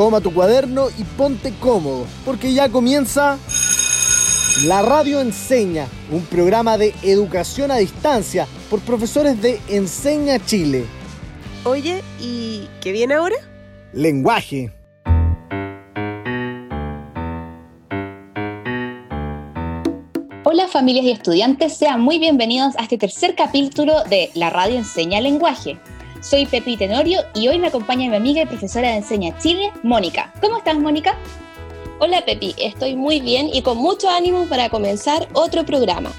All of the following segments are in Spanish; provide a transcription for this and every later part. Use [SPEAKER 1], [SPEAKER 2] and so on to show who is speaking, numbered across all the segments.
[SPEAKER 1] Toma tu cuaderno y ponte cómodo, porque ya comienza La Radio Enseña, un programa de educación a distancia por profesores de Enseña Chile.
[SPEAKER 2] Oye, ¿y qué viene ahora?
[SPEAKER 1] Lenguaje.
[SPEAKER 3] Hola familias y estudiantes, sean muy bienvenidos a este tercer capítulo de La Radio Enseña Lenguaje. Soy Pepi Tenorio y hoy me acompaña mi amiga y profesora de Enseña Chile, Mónica. ¿Cómo estás, Mónica?
[SPEAKER 4] Hola Pepi, estoy muy bien y con mucho ánimo para comenzar otro programa.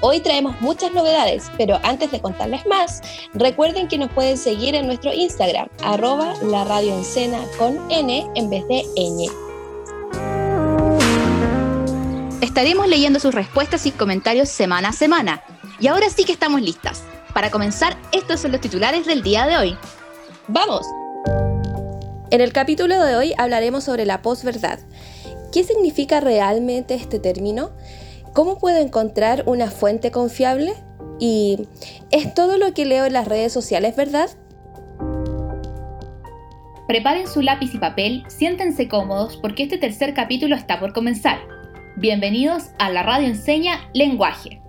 [SPEAKER 4] Hoy traemos muchas novedades, pero antes de contarles más, recuerden que nos pueden seguir en nuestro Instagram, arroba la radio con N en vez de ñ.
[SPEAKER 3] Estaremos leyendo sus respuestas y comentarios semana a semana. Y ahora sí que estamos listas. Para comenzar, estos son los titulares del día de hoy.
[SPEAKER 4] ¡Vamos! En el capítulo de hoy hablaremos sobre la posverdad. ¿Qué significa realmente este término? ¿Cómo puedo encontrar una fuente confiable? ¿Y es todo lo que leo en las redes sociales verdad?
[SPEAKER 3] Preparen su lápiz y papel, siéntense cómodos porque este tercer capítulo está por comenzar. Bienvenidos a la radio enseña lenguaje.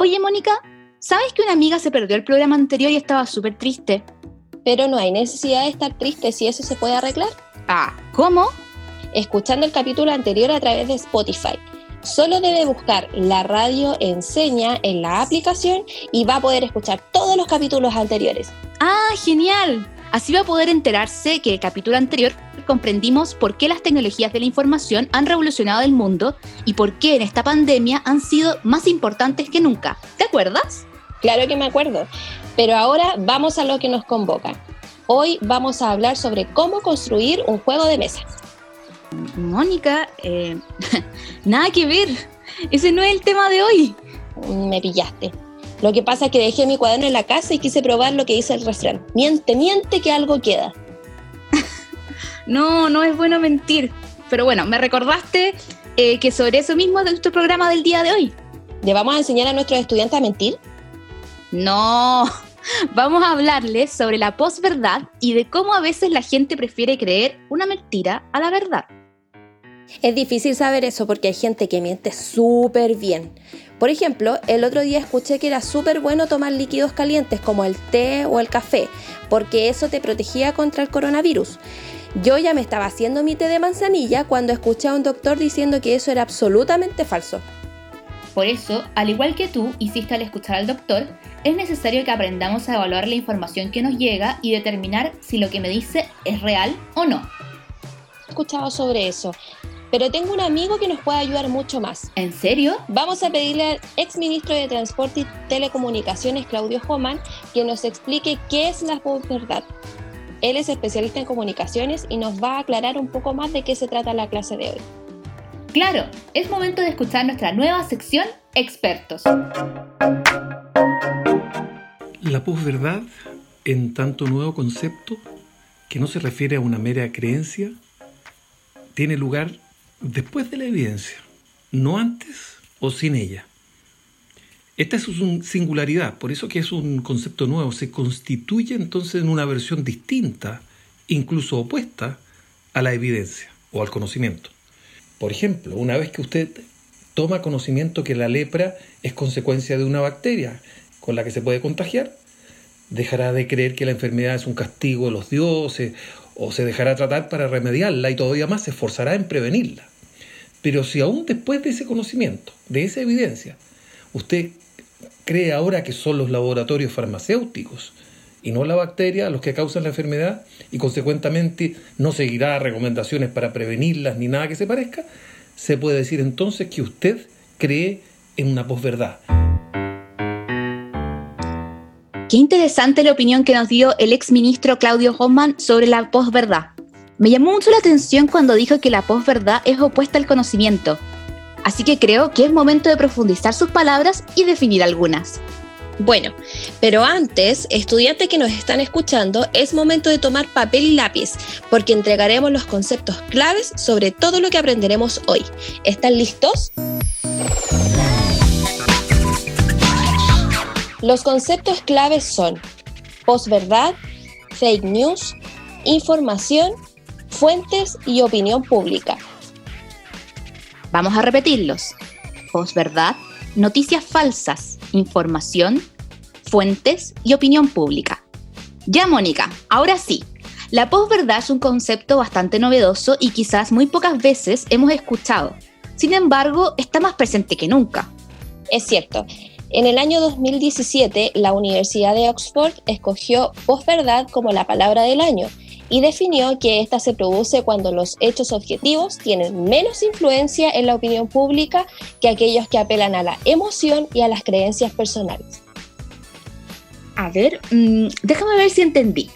[SPEAKER 3] Oye, Mónica, ¿sabes que una amiga se perdió el programa anterior y estaba súper triste?
[SPEAKER 4] Pero no hay necesidad de estar triste si eso se puede arreglar.
[SPEAKER 3] Ah, ¿cómo?
[SPEAKER 4] Escuchando el capítulo anterior a través de Spotify. Solo debe buscar la radio enseña en la aplicación y va a poder escuchar todos los capítulos anteriores.
[SPEAKER 3] ¡Ah, genial! Así va a poder enterarse que el capítulo anterior comprendimos por qué las tecnologías de la información han revolucionado el mundo y por qué en esta pandemia han sido más importantes que nunca. ¿Te acuerdas?
[SPEAKER 4] Claro que me acuerdo, pero ahora vamos a lo que nos convoca. Hoy vamos a hablar sobre cómo construir un juego de mesa.
[SPEAKER 3] Mónica, eh, nada que ver. Ese no es el tema de hoy.
[SPEAKER 4] Me pillaste. Lo que pasa es que dejé mi cuaderno en la casa y quise probar lo que dice el refrán. Miente, miente que algo queda.
[SPEAKER 3] no, no es bueno mentir. Pero bueno, me recordaste eh, que sobre eso mismo es nuestro programa del día de hoy.
[SPEAKER 4] ¿Le vamos a enseñar a nuestros estudiantes a mentir?
[SPEAKER 3] No, vamos a hablarles sobre la posverdad y de cómo a veces la gente prefiere creer una mentira a la verdad.
[SPEAKER 4] Es difícil saber eso porque hay gente que miente súper bien. Por ejemplo, el otro día escuché que era súper bueno tomar líquidos calientes como el té o el café, porque eso te protegía contra el coronavirus. Yo ya me estaba haciendo mi té de manzanilla cuando escuché a un doctor diciendo que eso era absolutamente falso.
[SPEAKER 3] Por eso, al igual que tú hiciste al escuchar al doctor, es necesario que aprendamos a evaluar la información que nos llega y determinar si lo que me dice es real o no.
[SPEAKER 4] He escuchado sobre eso pero tengo un amigo que nos puede ayudar mucho más.
[SPEAKER 3] ¿En serio?
[SPEAKER 4] Vamos a pedirle al ex ministro de Transporte y Telecomunicaciones, Claudio Homan, que nos explique qué es la posverdad. Él es especialista en comunicaciones y nos va a aclarar un poco más de qué se trata la clase de hoy.
[SPEAKER 3] Claro, es momento de escuchar nuestra nueva sección Expertos.
[SPEAKER 5] La posverdad, en tanto nuevo concepto que no se refiere a una mera creencia, tiene lugar después de la evidencia, no antes o sin ella. Esta es su singularidad, por eso que es un concepto nuevo, se constituye entonces en una versión distinta, incluso opuesta a la evidencia o al conocimiento. Por ejemplo, una vez que usted toma conocimiento que la lepra es consecuencia de una bacteria con la que se puede contagiar, dejará de creer que la enfermedad es un castigo de los dioses o se dejará tratar para remediarla y todavía más se esforzará en prevenirla. Pero si aún después de ese conocimiento, de esa evidencia, usted cree ahora que son los laboratorios farmacéuticos y no la bacteria los que causan la enfermedad y consecuentemente no seguirá recomendaciones para prevenirlas ni nada que se parezca, se puede decir entonces que usted cree en una posverdad.
[SPEAKER 3] Qué interesante la opinión que nos dio el ex ministro Claudio Hoffman sobre la posverdad. Me llamó mucho la atención cuando dijo que la posverdad es opuesta al conocimiento. Así que creo que es momento de profundizar sus palabras y definir algunas.
[SPEAKER 4] Bueno, pero antes, estudiantes que nos están escuchando, es momento de tomar papel y lápiz, porque entregaremos los conceptos claves sobre todo lo que aprenderemos hoy. ¿Están listos? Los conceptos claves son posverdad, fake news, información, fuentes y opinión pública.
[SPEAKER 3] Vamos a repetirlos. Posverdad, noticias falsas, información, fuentes y opinión pública. Ya, Mónica, ahora sí. La posverdad es un concepto bastante novedoso y quizás muy pocas veces hemos escuchado. Sin embargo, está más presente que nunca.
[SPEAKER 4] Es cierto. En el año 2017, la Universidad de Oxford escogió posverdad como la palabra del año y definió que ésta se produce cuando los hechos objetivos tienen menos influencia en la opinión pública que aquellos que apelan a la emoción y a las creencias personales.
[SPEAKER 3] A ver, mm, déjame ver si entendí.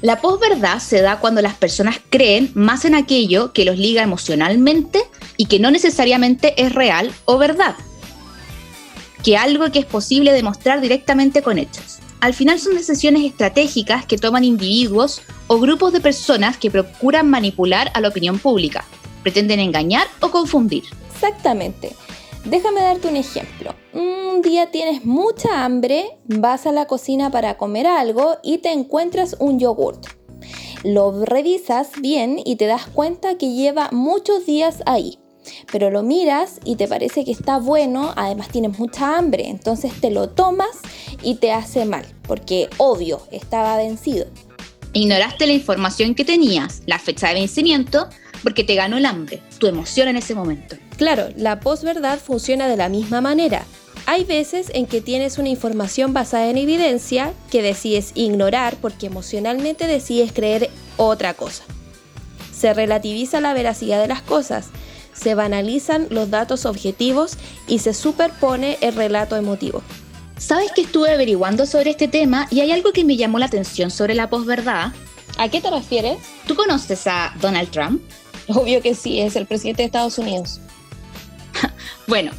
[SPEAKER 3] La posverdad se da cuando las personas creen más en aquello que los liga emocionalmente y que no necesariamente es real o verdad, que algo que es posible demostrar directamente con hechos. Al final son decisiones estratégicas que toman individuos o grupos de personas que procuran manipular a la opinión pública, pretenden engañar o confundir.
[SPEAKER 4] Exactamente. Déjame darte un ejemplo. Un día tienes mucha hambre, vas a la cocina para comer algo y te encuentras un yogurt. Lo revisas bien y te das cuenta que lleva muchos días ahí. Pero lo miras y te parece que está bueno, además tienes mucha hambre, entonces te lo tomas y te hace mal, porque obvio, estaba vencido.
[SPEAKER 3] Ignoraste la información que tenías, la fecha de vencimiento, porque te ganó el hambre, tu emoción en ese momento.
[SPEAKER 4] Claro, la posverdad funciona de la misma manera. Hay veces en que tienes una información basada en evidencia que decides ignorar porque emocionalmente decides creer otra cosa. Se relativiza la veracidad de las cosas, se banalizan los datos objetivos y se superpone el relato emotivo.
[SPEAKER 3] Sabes que estuve averiguando sobre este tema y hay algo que me llamó la atención sobre la posverdad.
[SPEAKER 4] ¿A qué te refieres?
[SPEAKER 3] ¿Tú conoces a Donald Trump?
[SPEAKER 4] Obvio que sí, es el presidente de Estados Unidos.
[SPEAKER 3] bueno,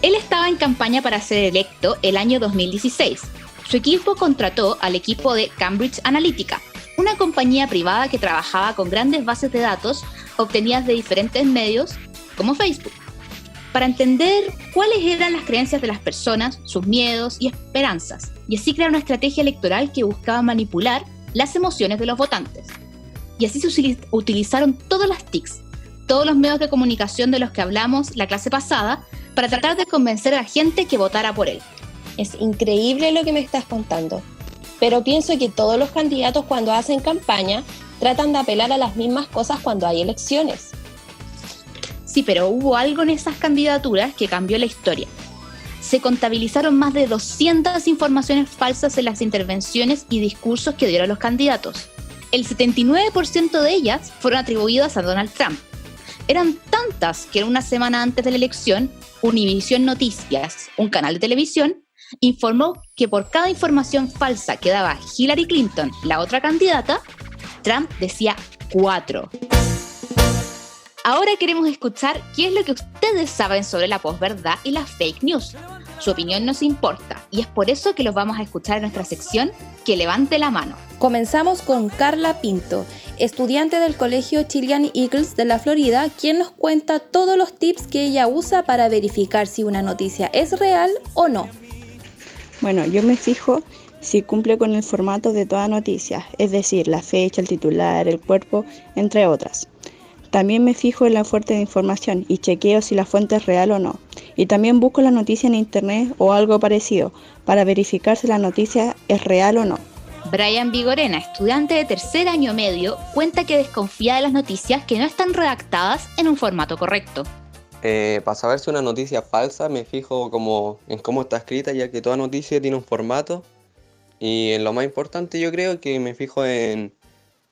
[SPEAKER 3] él estaba en campaña para ser electo el año 2016. Su equipo contrató al equipo de Cambridge Analytica, una compañía privada que trabajaba con grandes bases de datos obtenidas de diferentes medios como Facebook, para entender cuáles eran las creencias de las personas, sus miedos y esperanzas, y así crear una estrategia electoral que buscaba manipular las emociones de los votantes. Y así se utilizaron todas las TICs, todos los medios de comunicación de los que hablamos la clase pasada, para tratar de convencer a la gente que votara por él.
[SPEAKER 4] Es increíble lo que me estás contando, pero pienso que todos los candidatos cuando hacen campaña tratan de apelar a las mismas cosas cuando hay elecciones.
[SPEAKER 3] Sí, pero hubo algo en esas candidaturas que cambió la historia. Se contabilizaron más de 200 informaciones falsas en las intervenciones y discursos que dieron los candidatos. El 79% de ellas fueron atribuidas a Donald Trump. Eran tantas que una semana antes de la elección, Univision Noticias, un canal de televisión, informó que por cada información falsa que daba Hillary Clinton, la otra candidata, Trump decía cuatro. Ahora queremos escuchar qué es lo que ustedes saben sobre la posverdad y las fake news. Su opinión nos importa y es por eso que los vamos a escuchar en nuestra sección Que levante la mano.
[SPEAKER 4] Comenzamos con Carla Pinto, estudiante del Colegio Chilean Eagles de la Florida, quien nos cuenta todos los tips que ella usa para verificar si una noticia es real o no.
[SPEAKER 6] Bueno, yo me fijo si cumple con el formato de toda noticia, es decir, la fecha, el titular, el cuerpo, entre otras. También me fijo en la fuente de información y chequeo si la fuente es real o no. Y también busco la noticia en internet o algo parecido para verificar si la noticia es real o no.
[SPEAKER 3] Brian Vigorena, estudiante de tercer año medio, cuenta que desconfía de las noticias que no están redactadas en un formato correcto.
[SPEAKER 7] Eh, para saber si una noticia es falsa, me fijo como en cómo está escrita, ya que toda noticia tiene un formato. Y en lo más importante yo creo que me fijo en,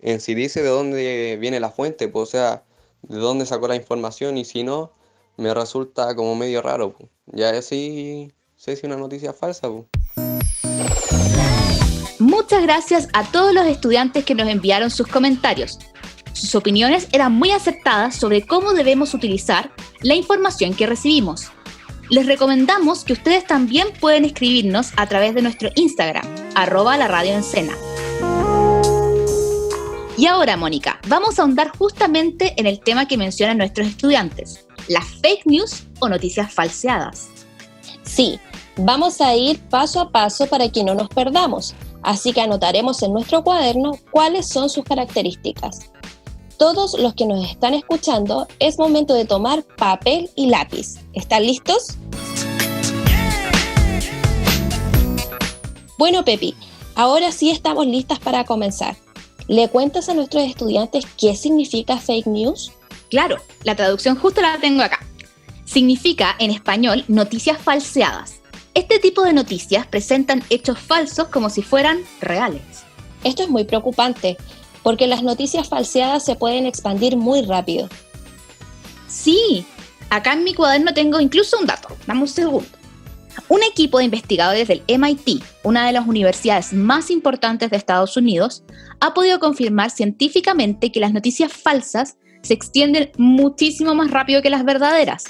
[SPEAKER 7] en si dice de dónde viene la fuente, pues, o sea, de dónde sacó la información y si no, me resulta como medio raro. Ya así sé si una noticia falsa.
[SPEAKER 3] Muchas gracias a todos los estudiantes que nos enviaron sus comentarios. Sus opiniones eran muy aceptadas sobre cómo debemos utilizar la información que recibimos. Les recomendamos que ustedes también pueden escribirnos a través de nuestro Instagram, arroba la radio y ahora, Mónica, vamos a ahondar justamente en el tema que mencionan nuestros estudiantes, las fake news o noticias falseadas.
[SPEAKER 4] Sí, vamos a ir paso a paso para que no nos perdamos. así que anotaremos en nuestro cuaderno cuáles son sus características. Todos los que nos están escuchando, es momento de tomar papel y lápiz. ¿Están listos? Bueno, Pepi, ahora sí estamos listas para comenzar. ¿Le cuentas a nuestros estudiantes qué significa fake news?
[SPEAKER 3] Claro, la traducción justo la tengo acá. Significa en español noticias falseadas. Este tipo de noticias presentan hechos falsos como si fueran reales.
[SPEAKER 4] Esto es muy preocupante, porque las noticias falseadas se pueden expandir muy rápido.
[SPEAKER 3] Sí, acá en mi cuaderno tengo incluso un dato. Dame un segundo. Un equipo de investigadores del MIT, una de las universidades más importantes de Estados Unidos, ha podido confirmar científicamente que las noticias falsas se extienden muchísimo más rápido que las verdaderas.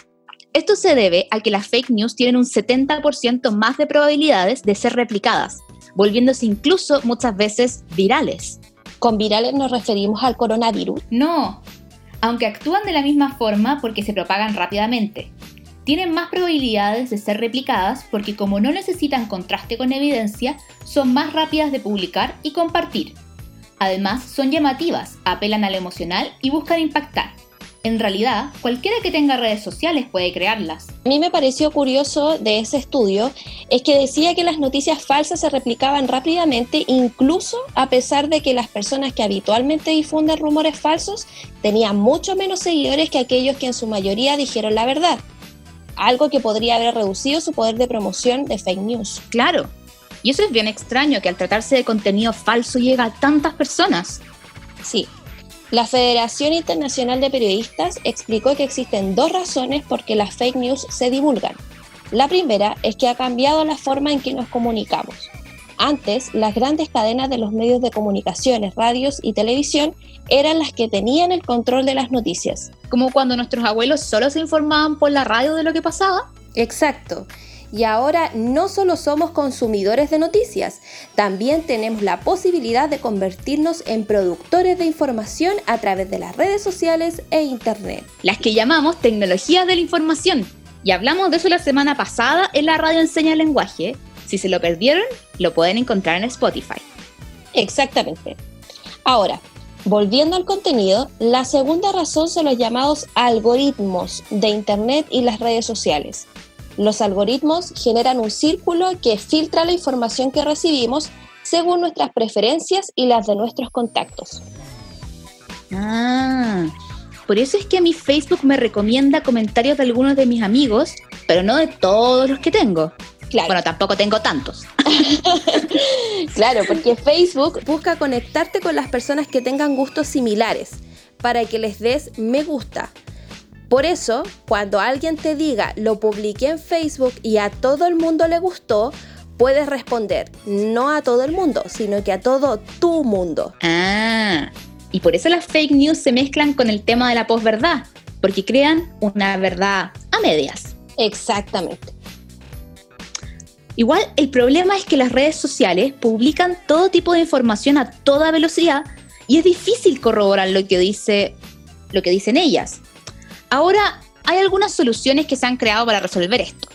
[SPEAKER 3] Esto se debe a que las fake news tienen un 70% más de probabilidades de ser replicadas, volviéndose incluso muchas veces virales.
[SPEAKER 4] ¿Con virales nos referimos al coronavirus?
[SPEAKER 3] No, aunque actúan de la misma forma porque se propagan rápidamente. Tienen más probabilidades de ser replicadas porque como no necesitan contraste con evidencia, son más rápidas de publicar y compartir. Además, son llamativas, apelan al emocional y buscan impactar. En realidad, cualquiera que tenga redes sociales puede crearlas.
[SPEAKER 4] A mí me pareció curioso de ese estudio es que decía que las noticias falsas se replicaban rápidamente incluso a pesar de que las personas que habitualmente difunden rumores falsos tenían mucho menos seguidores que aquellos que en su mayoría dijeron la verdad. Algo que podría haber reducido su poder de promoción de fake news.
[SPEAKER 3] Claro. Y eso es bien extraño que al tratarse de contenido falso llega a tantas personas.
[SPEAKER 4] Sí, la Federación Internacional de Periodistas explicó que existen dos razones por qué las fake news se divulgan. La primera es que ha cambiado la forma en que nos comunicamos. Antes, las grandes cadenas de los medios de comunicaciones, radios y televisión eran las que tenían el control de las noticias.
[SPEAKER 3] Como cuando nuestros abuelos solo se informaban por la radio de lo que pasaba.
[SPEAKER 4] Exacto y ahora no solo somos consumidores de noticias, también tenemos la posibilidad de convertirnos en productores de información a través de las redes sociales e Internet.
[SPEAKER 3] Las que llamamos tecnologías de la información. Y hablamos de eso la semana pasada en la radio Enseña Lenguaje. Si se lo perdieron, lo pueden encontrar en Spotify.
[SPEAKER 4] Exactamente. Ahora, Volviendo al contenido, la segunda razón son los llamados algoritmos de Internet y las redes sociales. Los algoritmos generan un círculo que filtra la información que recibimos según nuestras preferencias y las de nuestros contactos.
[SPEAKER 3] Ah, por eso es que a mi Facebook me recomienda comentarios de algunos de mis amigos, pero no de todos los que tengo. Claro. Bueno, tampoco tengo tantos.
[SPEAKER 4] claro, porque Facebook busca conectarte con las personas que tengan gustos similares para que les des me gusta, por eso, cuando alguien te diga lo publiqué en Facebook y a todo el mundo le gustó, puedes responder no a todo el mundo, sino que a todo tu mundo.
[SPEAKER 3] Ah, y por eso las fake news se mezclan con el tema de la posverdad, porque crean una verdad a medias.
[SPEAKER 4] Exactamente.
[SPEAKER 3] Igual el problema es que las redes sociales publican todo tipo de información a toda velocidad y es difícil corroborar lo que dice lo que dicen ellas. Ahora, hay algunas soluciones que se han creado para resolver esto.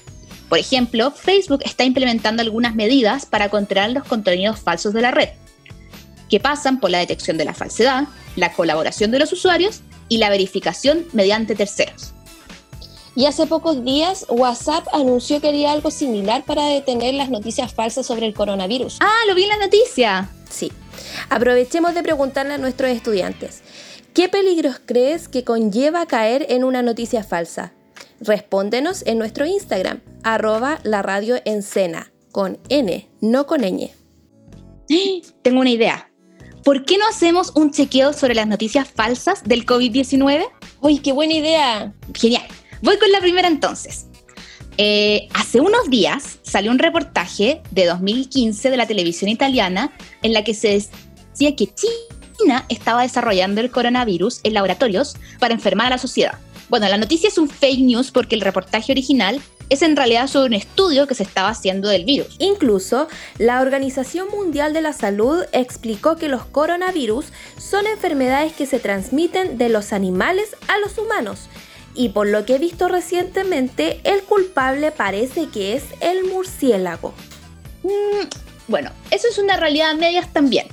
[SPEAKER 3] Por ejemplo, Facebook está implementando algunas medidas para controlar los contenidos falsos de la red, que pasan por la detección de la falsedad, la colaboración de los usuarios y la verificación mediante terceros.
[SPEAKER 4] Y hace pocos días WhatsApp anunció que haría algo similar para detener las noticias falsas sobre el coronavirus.
[SPEAKER 3] Ah, lo vi en la noticia.
[SPEAKER 4] Sí. Aprovechemos de preguntarle a nuestros estudiantes. ¿Qué peligros crees que conlleva caer en una noticia falsa? Respóndenos en nuestro Instagram, arroba la radio con N, no con ñ.
[SPEAKER 3] Tengo una idea. ¿Por qué no hacemos un chequeo sobre las noticias falsas del COVID-19?
[SPEAKER 4] ¡Uy, qué buena idea!
[SPEAKER 3] Genial. Voy con la primera entonces. Eh, hace unos días salió un reportaje de 2015 de la televisión italiana en la que se decía que China estaba desarrollando el coronavirus en laboratorios para enfermar a la sociedad. Bueno, la noticia es un fake news porque el reportaje original es en realidad sobre un estudio que se estaba haciendo del virus.
[SPEAKER 4] Incluso, la Organización Mundial de la Salud explicó que los coronavirus son enfermedades que se transmiten de los animales a los humanos. Y por lo que he visto recientemente, el culpable parece que es el murciélago.
[SPEAKER 3] Mm, Bueno, eso es una realidad a medias también,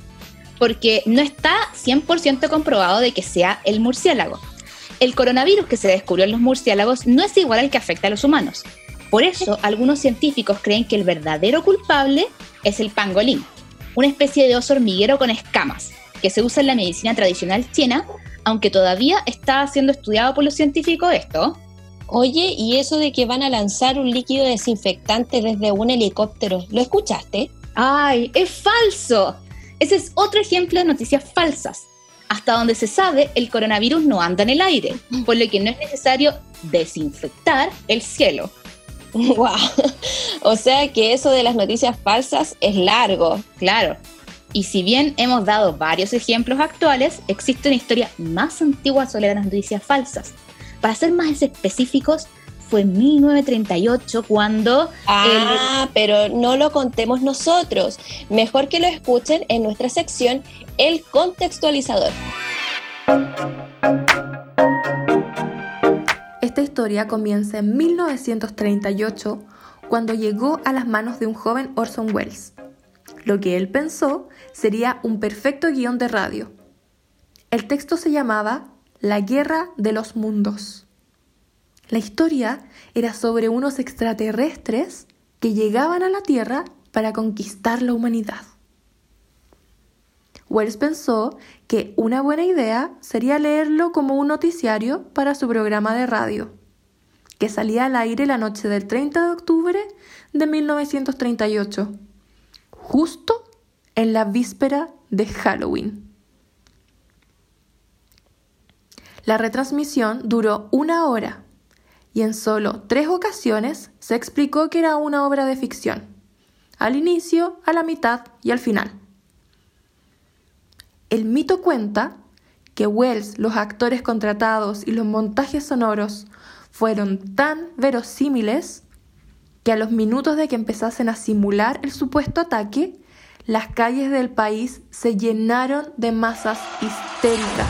[SPEAKER 3] porque no está 100% comprobado de que sea el murciélago. El coronavirus que se descubrió en los murciélagos no es igual al que afecta a los humanos. Por eso, algunos científicos creen que el verdadero culpable es el pangolín, una especie de oso hormiguero con escamas, que se usa en la medicina tradicional china, aunque todavía está siendo estudiado por los científicos esto.
[SPEAKER 4] Oye, ¿y eso de que van a lanzar un líquido desinfectante desde un helicóptero? ¿Lo escuchaste?
[SPEAKER 3] ¡Ay, es falso! Ese es otro ejemplo de noticias falsas. Hasta donde se sabe, el coronavirus no anda en el aire, por lo que no es necesario desinfectar el cielo.
[SPEAKER 4] ¡Wow! O sea que eso de las noticias falsas es largo.
[SPEAKER 3] Claro. Y si bien hemos dado varios ejemplos actuales, existe una historia más antigua sobre las noticias falsas. Para ser más específicos, fue en 1938 cuando...
[SPEAKER 4] Ah, pero no lo contemos nosotros. Mejor que lo escuchen en nuestra sección El contextualizador.
[SPEAKER 8] Esta historia comienza en 1938 cuando llegó a las manos de un joven Orson Welles. Lo que él pensó sería un perfecto guion de radio. El texto se llamaba La Guerra de los Mundos. La historia era sobre unos extraterrestres que llegaban a la Tierra para conquistar la humanidad. Wells pensó que una buena idea sería leerlo como un noticiario para su programa de radio, que salía al aire la noche del 30 de octubre de 1938, justo en la víspera de Halloween. La retransmisión duró una hora y en solo tres ocasiones se explicó que era una obra de ficción, al inicio, a la mitad y al final. El mito cuenta que Wells, los actores contratados y los montajes sonoros fueron tan verosímiles que a los minutos de que empezasen a simular el supuesto ataque, las calles del país se llenaron de masas histéricas.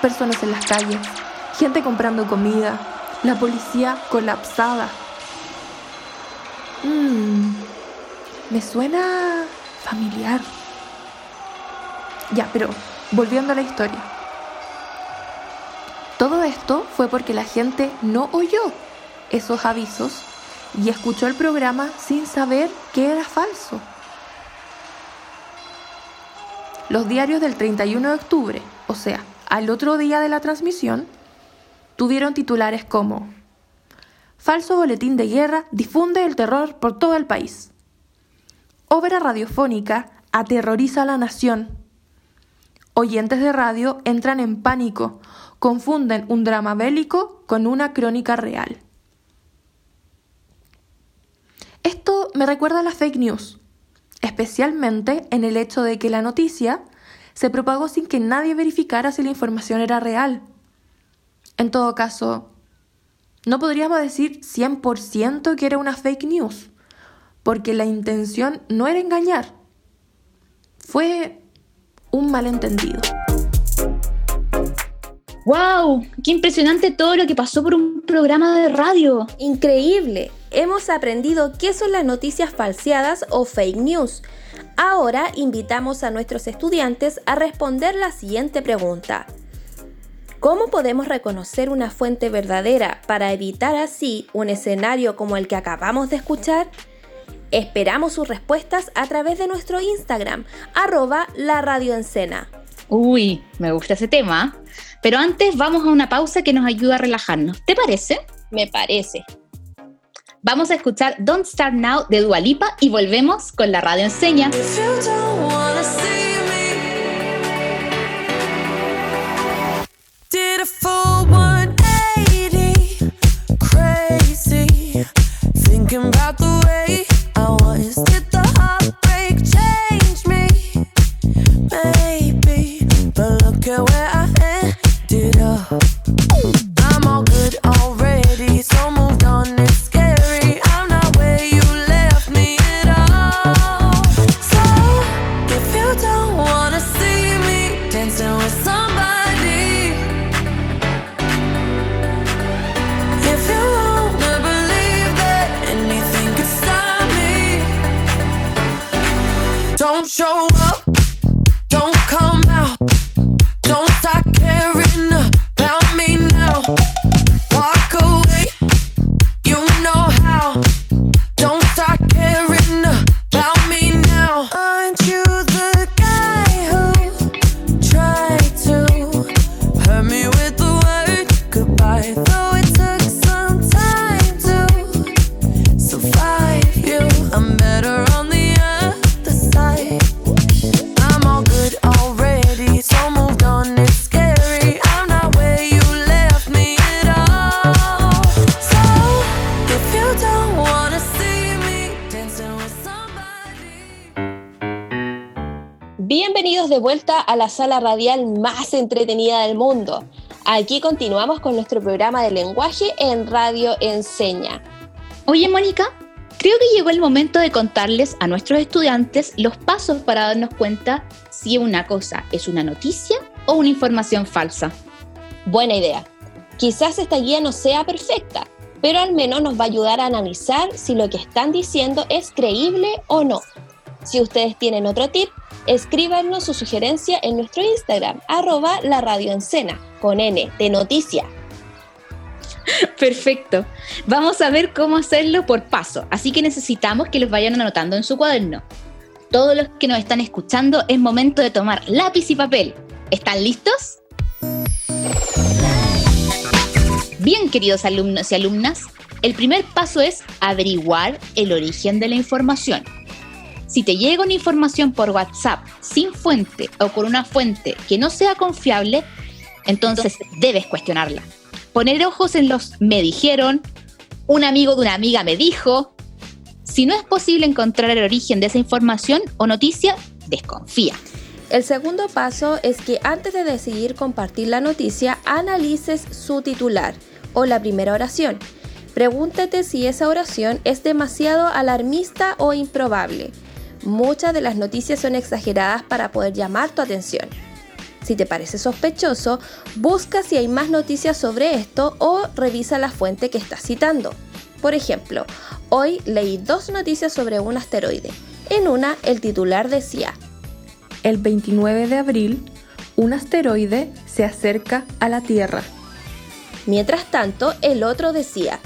[SPEAKER 8] Personas en las calles, gente comprando comida, la policía colapsada. Mmm, me suena familiar. Ya, pero volviendo a la historia. Todo esto fue porque la gente no oyó esos avisos y escuchó el programa sin saber que era falso. Los diarios del 31 de octubre, o sea, al otro día de la transmisión, tuvieron titulares como Falso boletín de guerra difunde el terror por todo el país. Obra radiofónica aterroriza a la nación. Oyentes de radio entran en pánico, confunden un drama bélico con una crónica real. Esto me recuerda a las fake news, especialmente en el hecho de que la noticia se propagó sin que nadie verificara si la información era real. En todo caso, no podríamos decir 100% que era una fake news, porque la intención no era engañar, fue un malentendido.
[SPEAKER 3] ¡Wow! ¡Qué impresionante todo lo que pasó por un programa de radio!
[SPEAKER 4] Increíble. Hemos aprendido qué son las noticias falseadas o fake news. Ahora invitamos a nuestros estudiantes a responder la siguiente pregunta. ¿Cómo podemos reconocer una fuente verdadera para evitar así un escenario como el que acabamos de escuchar? Esperamos sus respuestas a través de nuestro Instagram, arroba la radioencena.
[SPEAKER 3] Uy, me gusta ese tema. Pero antes vamos a una pausa que nos ayuda a relajarnos. ¿Te parece?
[SPEAKER 4] Me parece.
[SPEAKER 3] Vamos a escuchar Don't Start Now de Dualipa y volvemos con la radio enseña.
[SPEAKER 4] La sala radial más entretenida del mundo. Aquí continuamos con nuestro programa de lenguaje en Radio Enseña.
[SPEAKER 3] Oye, Mónica, creo que llegó el momento de contarles a nuestros estudiantes los pasos para darnos cuenta si una cosa es una noticia o una información falsa.
[SPEAKER 4] Buena idea. Quizás esta guía no sea perfecta, pero al menos nos va a ayudar a analizar si lo que están diciendo es creíble o no. Si ustedes tienen otro tip, escríbanos su sugerencia en nuestro Instagram, arroba la radio con N de noticia.
[SPEAKER 3] Perfecto. Vamos a ver cómo hacerlo por paso, así que necesitamos que los vayan anotando en su cuaderno. Todos los que nos están escuchando, es momento de tomar lápiz y papel. ¿Están listos? Bien, queridos alumnos y alumnas, el primer paso es averiguar el origen de la información. Si te llega una información por WhatsApp sin fuente o con una fuente que no sea confiable, entonces debes cuestionarla. Poner ojos en los me dijeron, un amigo de una amiga me dijo. Si no es posible encontrar el origen de esa información o noticia, desconfía.
[SPEAKER 4] El segundo paso es que antes de decidir compartir la noticia, analices su titular o la primera oración. Pregúntate si esa oración es demasiado alarmista o improbable muchas de las noticias son exageradas para poder llamar tu atención. Si te parece sospechoso, busca si hay más noticias sobre esto o revisa la fuente que estás citando. Por ejemplo, hoy leí dos noticias sobre un asteroide. En una, el titular decía,
[SPEAKER 8] El 29 de abril, un asteroide se acerca a la Tierra.
[SPEAKER 4] Mientras tanto, el otro decía,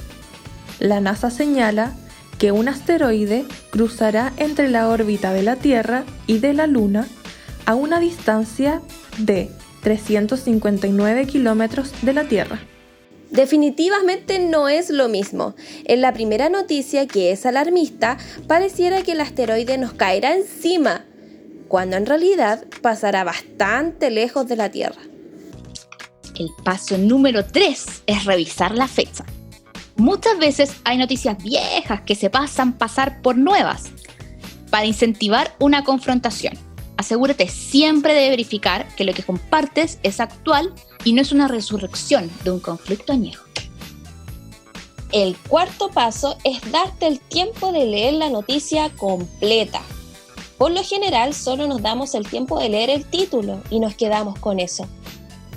[SPEAKER 8] La NASA señala que un asteroide cruzará entre la órbita de la Tierra y de la Luna a una distancia de 359 kilómetros de la Tierra.
[SPEAKER 4] Definitivamente no es lo mismo. En la primera noticia, que es alarmista, pareciera que el asteroide nos caerá encima, cuando en realidad pasará bastante lejos de la Tierra.
[SPEAKER 3] El paso número 3 es revisar la fecha. Muchas veces hay noticias viejas que se pasan pasar por nuevas para incentivar una confrontación. Asegúrate siempre de verificar que lo que compartes es actual y no es una resurrección de un conflicto añejo.
[SPEAKER 4] El cuarto paso es darte el tiempo de leer la noticia completa. Por lo general solo nos damos el tiempo de leer el título y nos quedamos con eso.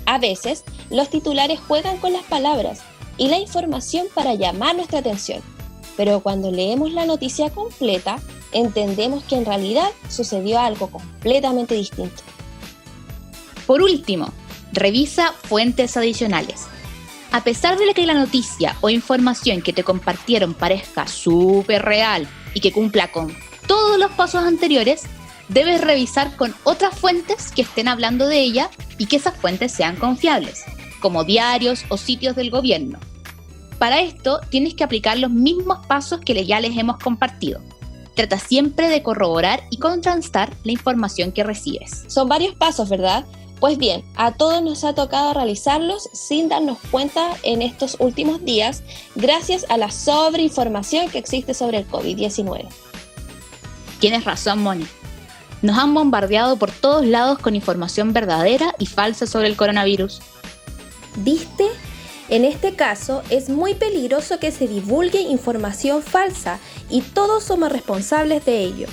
[SPEAKER 4] A veces los titulares juegan con las palabras y la información para llamar nuestra atención. Pero cuando leemos la noticia completa, entendemos que en realidad sucedió algo completamente distinto.
[SPEAKER 3] Por último, revisa fuentes adicionales. A pesar de que la noticia o información que te compartieron parezca súper real y que cumpla con todos los pasos anteriores, debes revisar con otras fuentes que estén hablando de ella y que esas fuentes sean confiables como diarios o sitios del gobierno. Para esto tienes que aplicar los mismos pasos que ya les hemos compartido. Trata siempre de corroborar y contrastar la información que recibes.
[SPEAKER 4] Son varios pasos, ¿verdad? Pues bien, a todos nos ha tocado realizarlos sin darnos cuenta en estos últimos días gracias a la sobreinformación que existe sobre el COVID-19.
[SPEAKER 3] Tienes razón, Moni. Nos han bombardeado por todos lados con información verdadera y falsa sobre el coronavirus.
[SPEAKER 4] ¿Viste? En este caso, es muy peligroso que se divulgue información falsa y todos somos responsables de ello.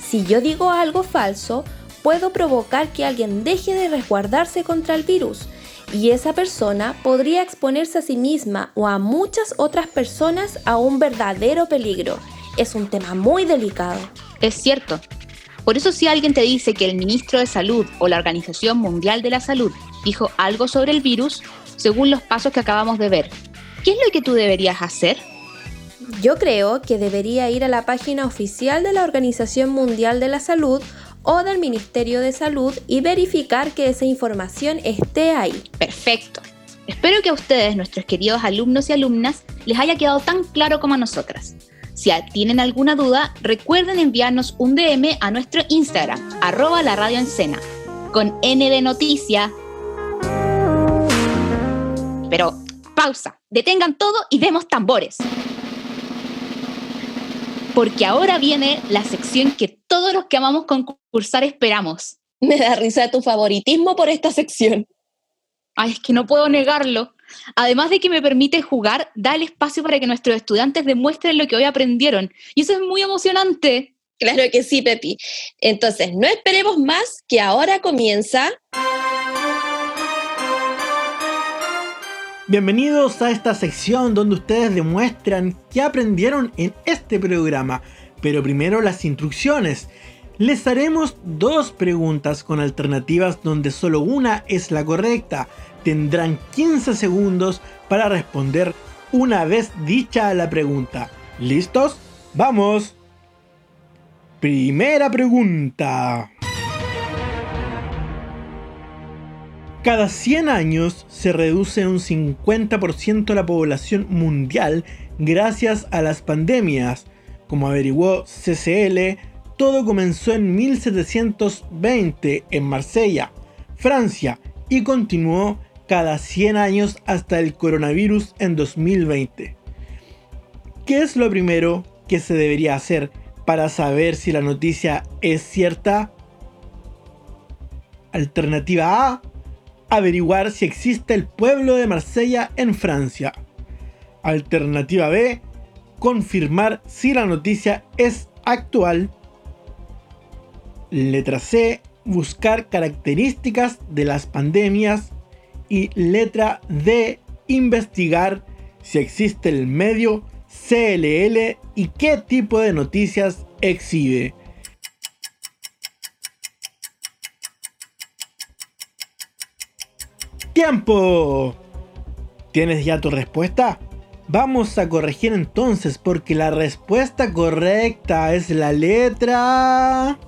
[SPEAKER 4] Si yo digo algo falso, puedo provocar que alguien deje de resguardarse contra el virus y esa persona podría exponerse a sí misma o a muchas otras personas a un verdadero peligro. Es un tema muy delicado.
[SPEAKER 3] Es cierto. Por eso si alguien te dice que el ministro de Salud o la Organización Mundial de la Salud dijo algo sobre el virus, según los pasos que acabamos de ver, ¿qué es lo que tú deberías hacer?
[SPEAKER 4] Yo creo que debería ir a la página oficial de la Organización Mundial de la Salud o del Ministerio de Salud y verificar que esa información esté ahí.
[SPEAKER 3] Perfecto. Espero que a ustedes, nuestros queridos alumnos y alumnas, les haya quedado tan claro como a nosotras. Si tienen alguna duda, recuerden enviarnos un DM a nuestro Instagram, arroba la radio con N de noticia. Pero, pausa, detengan todo y demos tambores porque ahora viene la sección que todos los que amamos concursar esperamos.
[SPEAKER 4] Me da risa tu favoritismo por esta sección.
[SPEAKER 3] Ay, es que no puedo negarlo. Además de que me permite jugar, da el espacio para que nuestros estudiantes demuestren lo que hoy aprendieron. Y eso es muy emocionante.
[SPEAKER 4] Claro que sí, Pepi. Entonces, no esperemos más, que ahora comienza...
[SPEAKER 1] Bienvenidos a esta sección donde ustedes demuestran qué aprendieron en este programa. Pero primero las instrucciones. Les haremos dos preguntas con alternativas donde solo una es la correcta. Tendrán 15 segundos para responder una vez dicha la pregunta. ¿Listos? ¡Vamos! Primera pregunta. Cada 100 años se reduce un 50% la población mundial gracias a las pandemias. Como averiguó CCL, todo comenzó en 1720 en Marsella, Francia, y continuó cada 100 años hasta el coronavirus en 2020. ¿Qué es lo primero que se debería hacer para saber si la noticia es cierta? Alternativa A, averiguar si existe el pueblo de Marsella en Francia. Alternativa B, confirmar si la noticia es actual. Letra C, buscar características de las pandemias. Y letra D, investigar si existe el medio CLL y qué tipo de noticias exhibe. ¡Tiempo! ¿Tienes ya tu respuesta? Vamos a corregir entonces porque la respuesta correcta es la letra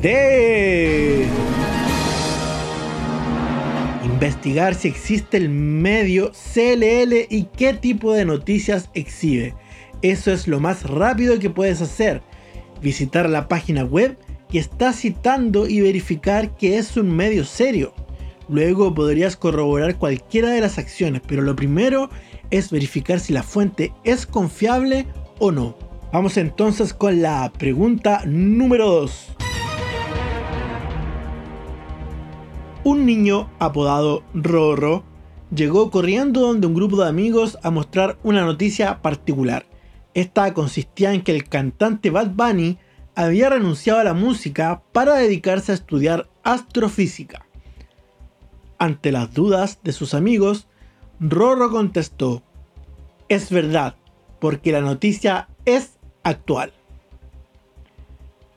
[SPEAKER 1] D. Investigar si existe el medio CLL y qué tipo de noticias exhibe. Eso es lo más rápido que puedes hacer. Visitar la página web que está citando y verificar que es un medio serio. Luego podrías corroborar cualquiera de las acciones, pero lo primero es verificar si la fuente es confiable o no. Vamos entonces con la pregunta número 2. Un niño apodado Rorro llegó corriendo donde un grupo de amigos a mostrar una noticia particular. Esta consistía en que el cantante Bad Bunny había renunciado a la música para dedicarse a estudiar astrofísica. Ante las dudas de sus amigos, Rorro contestó, es verdad, porque la noticia es actual.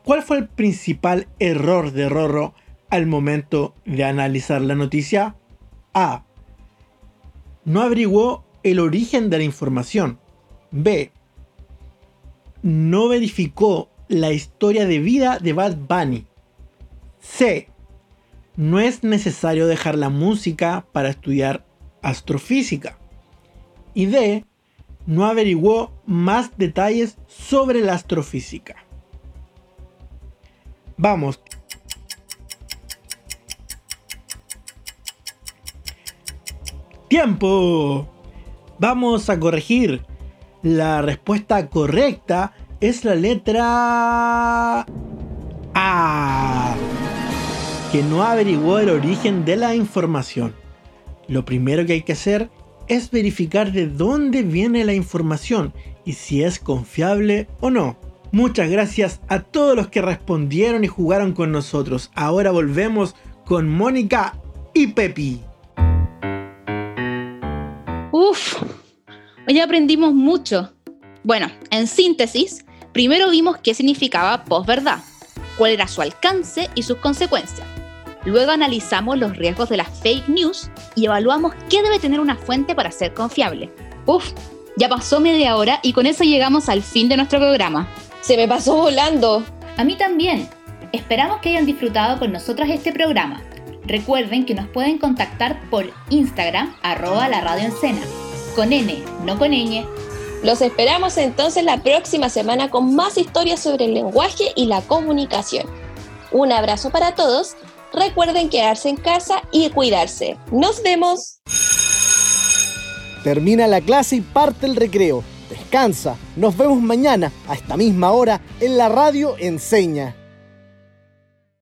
[SPEAKER 1] ¿Cuál fue el principal error de Rorro al momento de analizar la noticia? A. No averiguó el origen de la información. B. No verificó la historia de vida de Bad Bunny. C no es necesario dejar la música para estudiar astrofísica. Y D. No averiguó más detalles sobre la astrofísica. Vamos. Tiempo. Vamos a corregir. La respuesta correcta es la letra A que no averiguó el origen de la información. Lo primero que hay que hacer es verificar de dónde viene la información y si es confiable o no. Muchas gracias a todos los que respondieron y jugaron con nosotros. Ahora volvemos con Mónica y Pepi.
[SPEAKER 3] Uf, hoy aprendimos mucho. Bueno, en síntesis, primero vimos qué significaba posverdad cuál era su alcance y sus consecuencias. Luego analizamos los riesgos de las fake news y evaluamos qué debe tener una fuente para ser confiable. Uf, ya pasó media hora y con eso llegamos al fin de nuestro programa.
[SPEAKER 4] Se me pasó volando.
[SPEAKER 3] A mí también. Esperamos que hayan disfrutado con nosotros este programa. Recuerden que nos pueden contactar por Instagram, arroba la radio con N, no con ñ.
[SPEAKER 4] Los esperamos entonces la próxima semana con más historias sobre el lenguaje y la comunicación. Un abrazo para todos. Recuerden quedarse en casa y cuidarse. Nos vemos.
[SPEAKER 9] Termina la clase y parte el recreo. Descansa. Nos vemos mañana a esta misma hora en la radio Enseña.